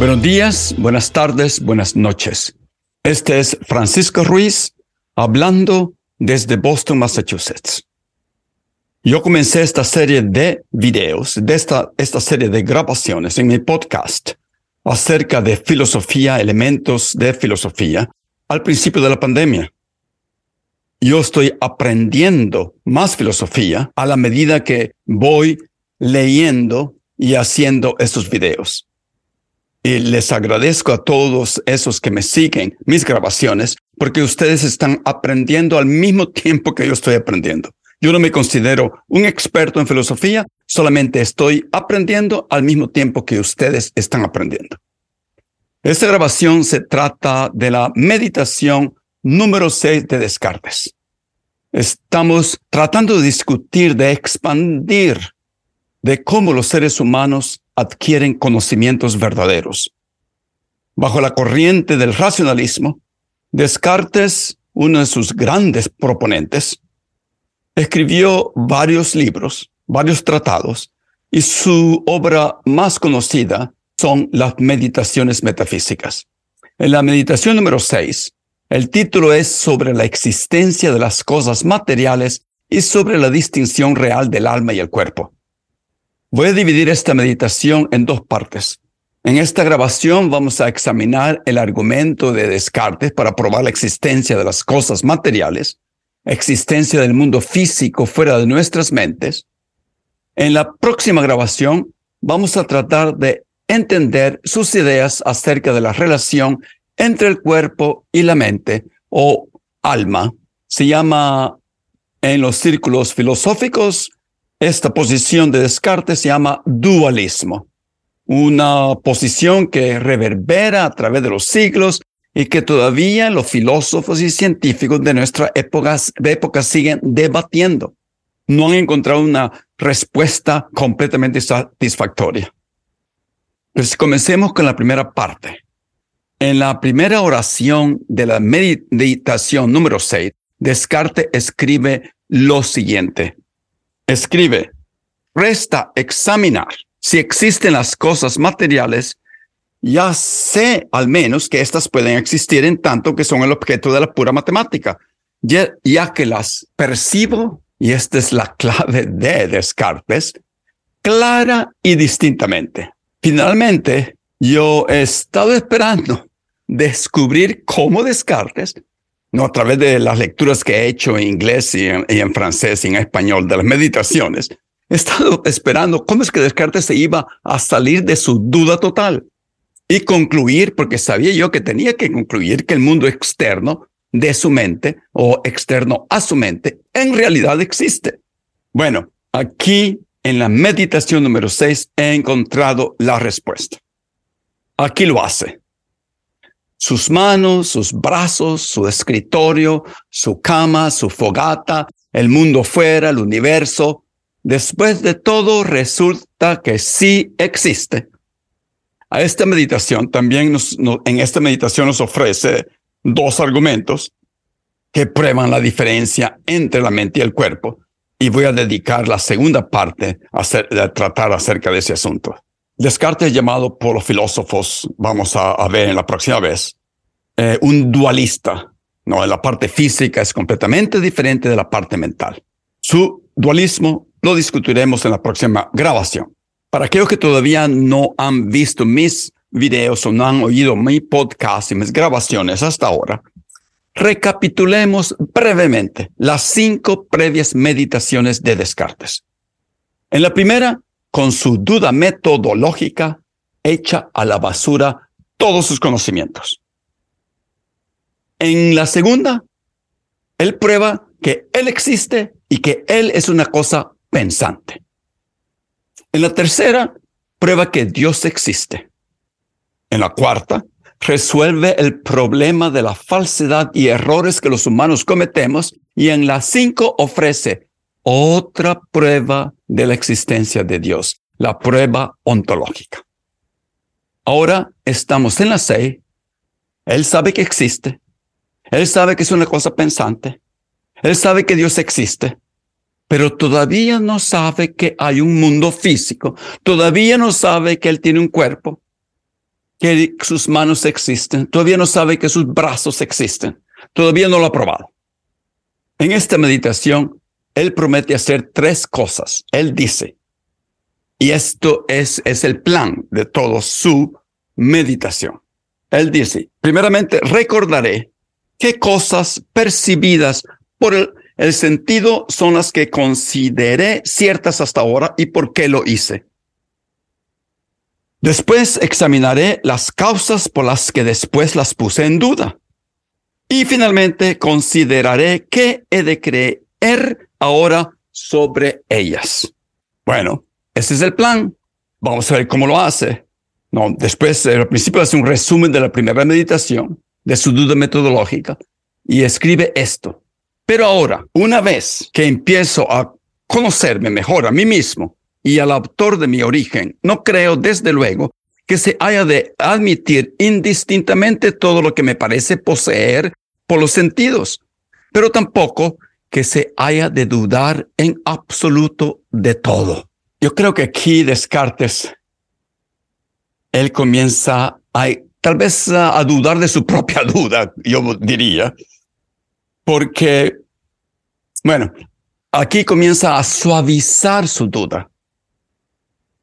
Buenos días, buenas tardes, buenas noches. Este es Francisco Ruiz hablando desde Boston, Massachusetts. Yo comencé esta serie de videos, de esta, esta serie de grabaciones en mi podcast acerca de filosofía, elementos de filosofía, al principio de la pandemia. Yo estoy aprendiendo más filosofía a la medida que voy leyendo y haciendo estos videos. Y les agradezco a todos esos que me siguen mis grabaciones porque ustedes están aprendiendo al mismo tiempo que yo estoy aprendiendo. Yo no me considero un experto en filosofía, solamente estoy aprendiendo al mismo tiempo que ustedes están aprendiendo. Esta grabación se trata de la meditación número 6 de Descartes. Estamos tratando de discutir, de expandir de cómo los seres humanos adquieren conocimientos verdaderos. Bajo la corriente del racionalismo, Descartes, uno de sus grandes proponentes, escribió varios libros, varios tratados, y su obra más conocida son las meditaciones metafísicas. En la meditación número 6, el título es sobre la existencia de las cosas materiales y sobre la distinción real del alma y el cuerpo. Voy a dividir esta meditación en dos partes. En esta grabación vamos a examinar el argumento de Descartes para probar la existencia de las cosas materiales, existencia del mundo físico fuera de nuestras mentes. En la próxima grabación vamos a tratar de entender sus ideas acerca de la relación entre el cuerpo y la mente o alma. Se llama en los círculos filosóficos esta posición de Descartes se llama dualismo, una posición que reverbera a través de los siglos y que todavía los filósofos y científicos de nuestra época, siguen debatiendo. No han encontrado una respuesta completamente satisfactoria. Pues comencemos con la primera parte. En la primera oración de la meditación número 6, Descartes escribe lo siguiente escribe, resta examinar si existen las cosas materiales, ya sé al menos que éstas pueden existir en tanto que son el objeto de la pura matemática, ya, ya que las percibo, y esta es la clave de Descartes, clara y distintamente. Finalmente, yo he estado esperando descubrir cómo Descartes no a través de las lecturas que he hecho en inglés y en, francés y en español de las meditaciones, he estado esperando cómo es que Descartes se iba a salir de su duda total y concluir, porque sabía yo que tenía que concluir que el mundo externo de su mente o externo a su mente en realidad existe. Bueno, aquí en la meditación número 6 he encontrado la respuesta. Aquí lo hace sus manos, sus brazos, su escritorio, su cama, su fogata, el mundo fuera, el universo. Después de todo, resulta que sí existe. A esta meditación también nos, en esta meditación nos ofrece dos argumentos que prueban la diferencia entre la mente y el cuerpo. Y voy a dedicar la segunda parte a, a tratar acerca de ese asunto. Descartes llamado por los filósofos, vamos a, ver en la próxima vez, eh, un dualista. No, la parte física es completamente diferente de la parte mental. Su dualismo lo discutiremos en la próxima grabación. Para aquellos que todavía no han visto mis videos o no han oído mi podcast y mis grabaciones hasta ahora, recapitulemos brevemente las cinco previas meditaciones de Descartes. En la primera, con su duda metodológica, echa a la basura todos sus conocimientos. En la segunda, él prueba que él existe y que él es una cosa pensante. En la tercera, prueba que Dios existe. En la cuarta, resuelve el problema de la falsedad y errores que los humanos cometemos. Y en la cinco, ofrece otra prueba de la existencia de Dios, la prueba ontológica. Ahora estamos en la seis. Él sabe que existe. Él sabe que es una cosa pensante. Él sabe que Dios existe, pero todavía no sabe que hay un mundo físico. Todavía no sabe que Él tiene un cuerpo, que sus manos existen. Todavía no sabe que sus brazos existen. Todavía no lo ha probado. En esta meditación, Él promete hacer tres cosas. Él dice, y esto es, es el plan de toda su meditación. Él dice, primeramente, recordaré qué cosas percibidas por el, el sentido son las que consideré ciertas hasta ahora y por qué lo hice. Después examinaré las causas por las que después las puse en duda. Y finalmente consideraré qué he de creer ahora sobre ellas. Bueno, ese es el plan. Vamos a ver cómo lo hace. No, después, al principio hace un resumen de la primera meditación, de su duda metodológica, y escribe esto. Pero ahora, una vez que empiezo a conocerme mejor a mí mismo y al autor de mi origen, no creo desde luego que se haya de admitir indistintamente todo lo que me parece poseer por los sentidos, pero tampoco que se haya de dudar en absoluto de todo. Yo creo que aquí Descartes, él comienza a, tal vez a dudar de su propia duda, yo diría, porque, bueno, aquí comienza a suavizar su duda.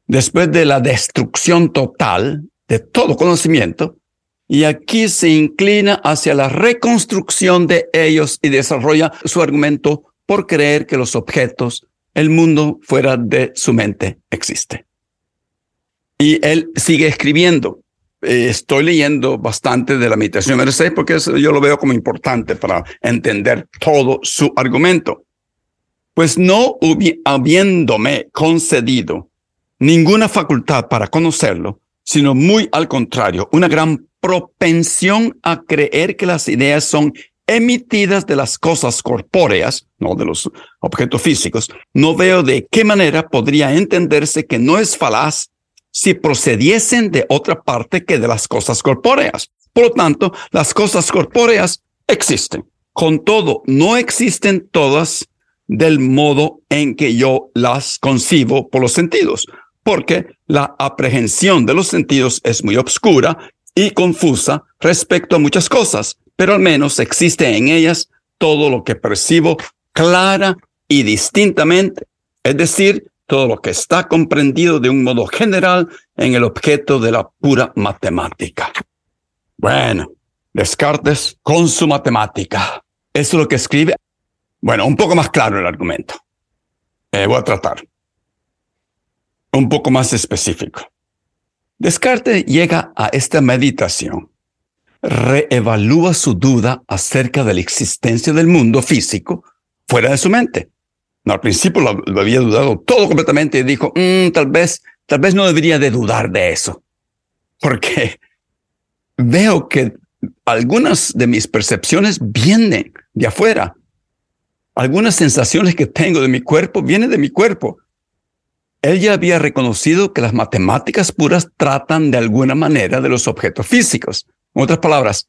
Después de la destrucción total de todo conocimiento, y aquí se inclina hacia la reconstrucción de ellos y desarrolla su argumento por creer que los objetos, el mundo fuera de su mente existe. Y él sigue escribiendo. Eh, estoy leyendo bastante de la meditación Merced porque yo lo veo como importante para entender todo su argumento. Pues no habiéndome concedido ninguna facultad para conocerlo, sino muy al contrario, una gran propensión a creer que las ideas son emitidas de las cosas corpóreas, no de los objetos físicos, no veo de qué manera podría entenderse que no es falaz si procediesen de otra parte que de las cosas corpóreas. Por lo tanto, las cosas corpóreas existen. Con todo, no existen todas del modo en que yo las concibo por los sentidos, porque la aprehensión de los sentidos es muy obscura y confusa respecto a muchas cosas, pero al menos existe en ellas todo lo que percibo clara y distintamente, es decir, todo lo que está comprendido de un modo general en el objeto de la pura matemática. Bueno, Descartes con su matemática. Eso es lo que escribe. Bueno, un poco más claro el argumento. Eh, voy a tratar. Un poco más específico. Descartes llega a esta meditación, reevalúa su duda acerca de la existencia del mundo físico fuera de su mente al principio lo, había dudado todo completamente y dijo, mm, tal vez, tal vez no debería de dudar de eso. Porque veo que algunas de mis percepciones vienen de afuera. Algunas sensaciones que tengo de mi cuerpo vienen de mi cuerpo. Él ya había reconocido que las matemáticas puras tratan de alguna manera de los objetos físicos. En otras palabras,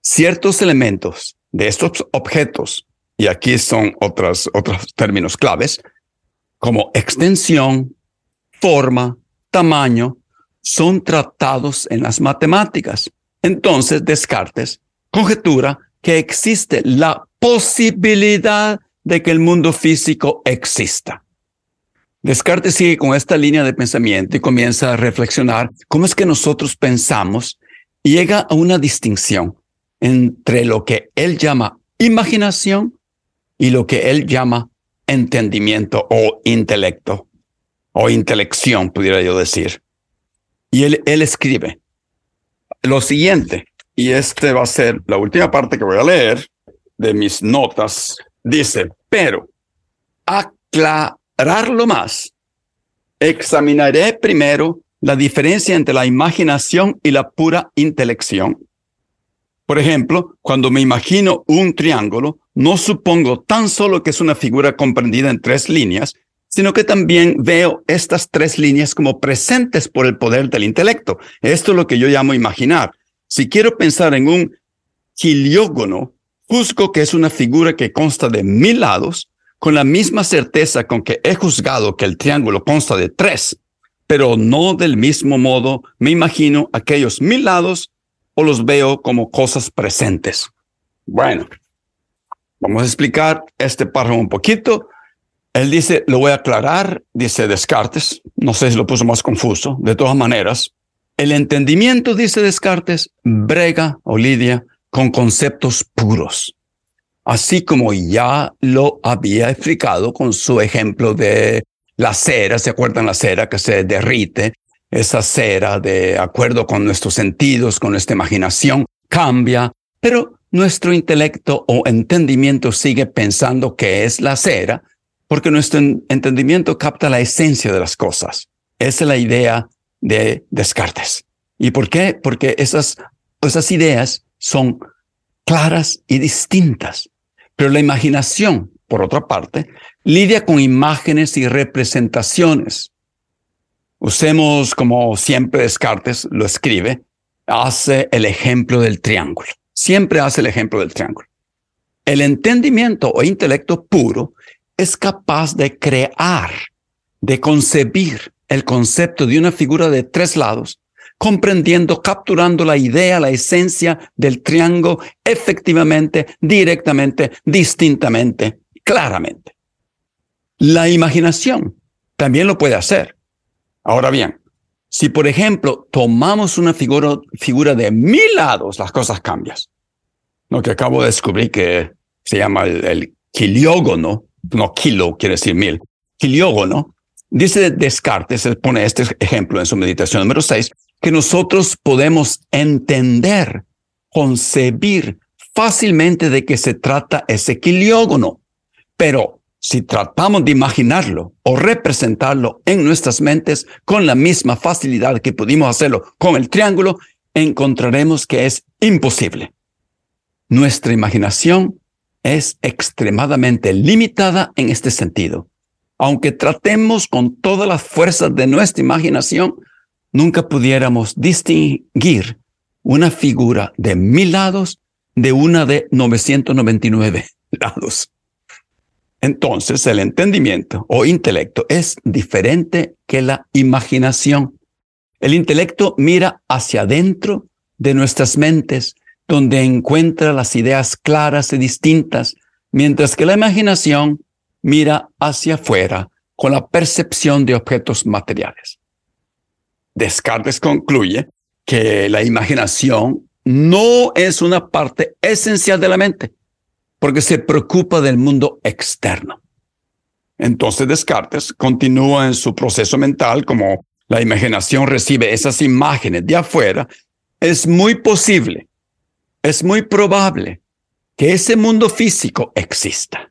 ciertos elementos de estos objetos y aquí son otros, otros términos claves, como extensión, forma, tamaño, son tratados en las matemáticas. Entonces Descartes conjetura que existe la posibilidad de que el mundo físico exista. Descartes sigue con esta línea de pensamiento y comienza a reflexionar cómo es que nosotros pensamos y llega a una distinción entre lo que él llama imaginación y lo que él llama entendimiento o intelecto o intelección, pudiera yo decir. Y él, escribe lo siguiente, y este va a ser la última parte que voy a leer de mis notas. Dice, pero aclararlo más, examinaré primero la diferencia entre la imaginación y la pura intelección. Por ejemplo, cuando me imagino un triángulo, no supongo tan solo que es una figura comprendida en tres líneas, sino que también veo estas tres líneas como presentes por el poder del intelecto. Esto es lo que yo llamo imaginar. Si quiero pensar en un quiliógono, juzgo que es una figura que consta de mil lados, con la misma certeza con que he juzgado que el triángulo consta de tres, pero no del mismo modo me imagino aquellos mil lados o los veo como cosas presentes. Bueno, vamos a explicar este párrafo un poquito. Él dice, lo voy a aclarar, dice Descartes, no sé si lo puso más confuso, de todas maneras, el entendimiento, dice Descartes, brega o lidia con conceptos puros, así como ya lo había explicado con su ejemplo de la cera, ¿se acuerdan la cera que se derrite? Esa cera, de acuerdo con nuestros sentidos, con nuestra imaginación, cambia, pero nuestro intelecto o entendimiento sigue pensando que es la cera, porque nuestro entendimiento capta la esencia de las cosas. Esa es la idea de Descartes. ¿Y por qué? Porque esas, esas ideas son claras y distintas. Pero la imaginación, por otra parte, lidia con imágenes y representaciones. Usemos, como siempre Descartes lo escribe, hace el ejemplo del triángulo. Siempre hace el ejemplo del triángulo. El entendimiento o intelecto puro es capaz de crear, de concebir el concepto de una figura de tres lados, comprendiendo, capturando la idea, la esencia del triángulo efectivamente, directamente, distintamente, claramente. La imaginación también lo puede hacer. Ahora bien, si por ejemplo tomamos una figura, figura de mil lados, las cosas cambian. Lo que acabo de descubrir que se llama el, el quiliógono, no kilo quiere decir mil, quiliógono, dice Descartes, se pone este ejemplo en su meditación número 6, que nosotros podemos entender, concebir fácilmente de qué se trata ese quiliógono. Pero si tratamos de imaginarlo o representarlo en nuestras mentes con la misma facilidad que pudimos hacerlo con el triángulo, encontraremos que es imposible. Nuestra imaginación es extremadamente limitada en este sentido. Aunque tratemos con todas las fuerzas de nuestra imaginación, nunca pudiéramos distinguir una figura de mil lados de una de 999 lados. Entonces el entendimiento o intelecto es diferente que la imaginación. El intelecto mira hacia adentro de nuestras mentes donde encuentra las ideas claras y distintas, mientras que la imaginación mira hacia afuera con la percepción de objetos materiales. Descartes concluye que la imaginación no es una parte esencial de la mente, porque se preocupa del mundo externo. Entonces Descartes continúa en su proceso mental como la imaginación recibe esas imágenes de afuera, es muy posible es muy probable que ese mundo físico exista.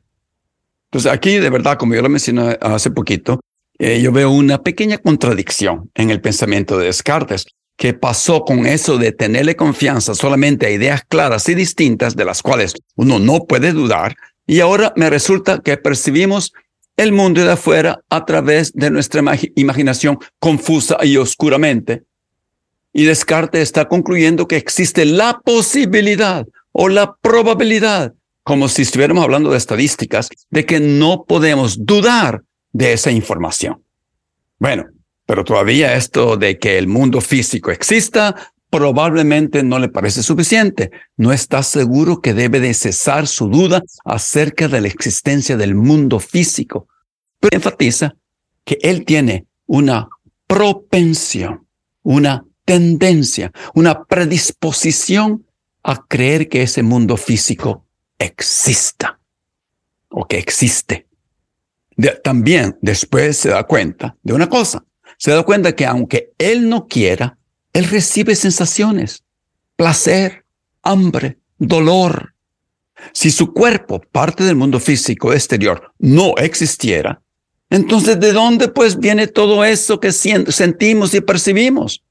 Entonces aquí, de verdad, como yo lo mencioné hace poquito, eh, yo veo una pequeña contradicción en el pensamiento de Descartes, que pasó con eso de tenerle confianza solamente a ideas claras y distintas de las cuales uno no puede dudar, y ahora me resulta que percibimos el mundo de afuera a través de nuestra imaginación confusa y oscuramente, y Descartes está concluyendo que existe la posibilidad o la probabilidad, como si estuviéramos hablando de estadísticas, de que no podemos dudar de esa información. Bueno, pero todavía esto de que el mundo físico exista probablemente no le parece suficiente. No está seguro que debe de cesar su duda acerca de la existencia del mundo físico. Pero enfatiza que él tiene una propensión, una tendencia, una predisposición a creer que ese mundo físico exista o que existe. También después se da cuenta de una cosa, se da cuenta que aunque él no quiera, él recibe sensaciones, placer, hambre, dolor. Si su cuerpo, parte del mundo físico exterior, no existiera, entonces ¿de dónde pues viene todo eso que sentimos y percibimos?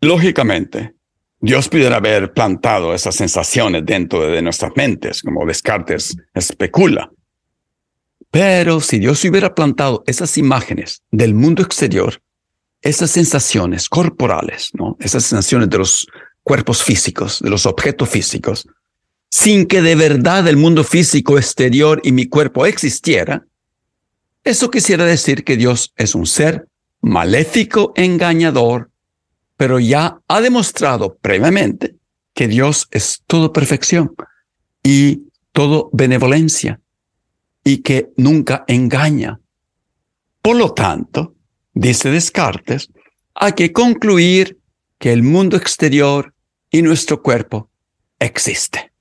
Lógicamente, Dios pudiera haber plantado esas sensaciones dentro de nuestras mentes, como Descartes especula. Pero si Dios hubiera plantado esas imágenes del mundo exterior, esas sensaciones corporales, ¿no? esas sensaciones de los cuerpos físicos, de los objetos físicos, sin que de verdad el mundo físico exterior y mi cuerpo existiera, eso quisiera decir que Dios es un ser maléfico, engañador, pero ya ha demostrado previamente que Dios es todo perfección y todo benevolencia y que nunca engaña. Por lo tanto, dice Descartes, hay que concluir que el mundo exterior y nuestro cuerpo existe.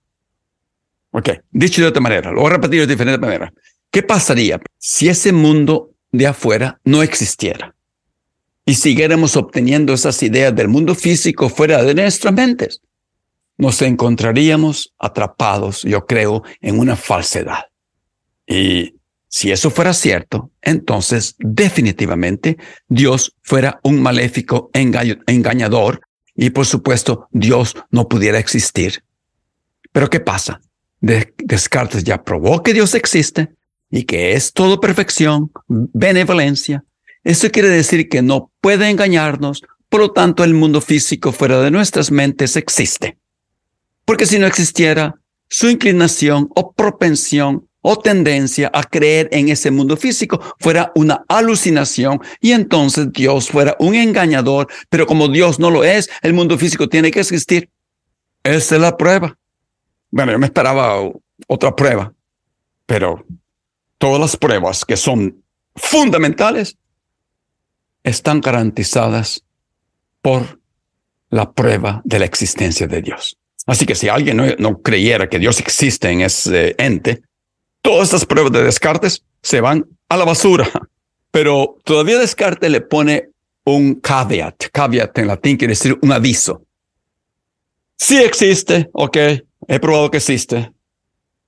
Ok, dicho de otra manera, lo voy a repetir de diferente manera. ¿Qué pasaría si ese mundo de afuera no existiera? Y siguiéramos obteniendo esas ideas del mundo físico fuera de nuestras mentes. Nos encontraríamos atrapados, yo creo, en una falsedad. Y si eso fuera cierto, entonces definitivamente Dios fuera un maléfico engañador y por supuesto Dios no pudiera existir. Pero ¿qué pasa? Descartes ya probó que Dios existe y que es todo perfección, benevolencia. Eso quiere decir que no puede engañarnos, por lo tanto el mundo físico fuera de nuestras mentes existe. Porque si no existiera, su inclinación o propensión o tendencia a creer en ese mundo físico fuera una alucinación y entonces Dios fuera un engañador, pero como Dios no lo es, el mundo físico tiene que existir. Esa es la prueba. Bueno, yo me esperaba otra prueba, pero todas las pruebas que son fundamentales están garantizadas por la prueba de la existencia de Dios. Así que si alguien no, no creyera que Dios existe en ese ente, todas estas pruebas de Descartes se van a la basura. Pero todavía Descartes le pone un caveat. Caveat en latín quiere decir un aviso. Sí existe, ok, he probado que existe,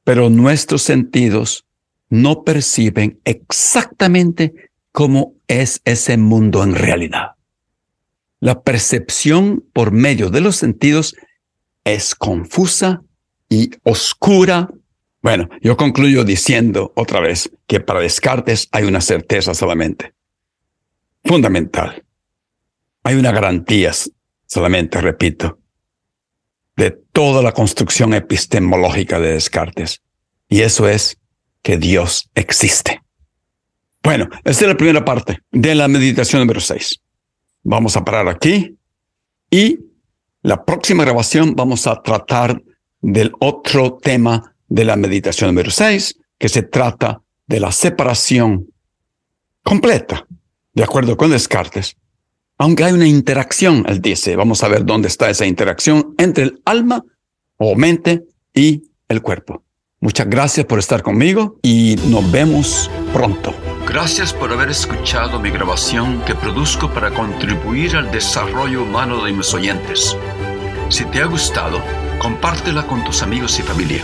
pero nuestros sentidos no perciben exactamente cómo es ese mundo en realidad. La percepción por medio de los sentidos es confusa y oscura bueno, yo concluyo diciendo otra vez que para Descartes hay una certeza solamente. Fundamental. Hay una garantía solamente, repito, de toda la construcción epistemológica de Descartes. Y eso es que Dios existe. Bueno, esta es la primera parte de la meditación número 6. Vamos a parar aquí y la próxima grabación vamos a tratar del otro tema de la meditación número 6, que se trata de la separación completa, de acuerdo con Descartes. Aunque hay una interacción, él dice, vamos a ver dónde está esa interacción entre el alma o mente y el cuerpo. Muchas gracias por estar conmigo y nos vemos pronto. Gracias por haber escuchado mi grabación que produzco para contribuir al desarrollo humano de mis oyentes. Si te ha gustado, compártela con tus amigos y familia.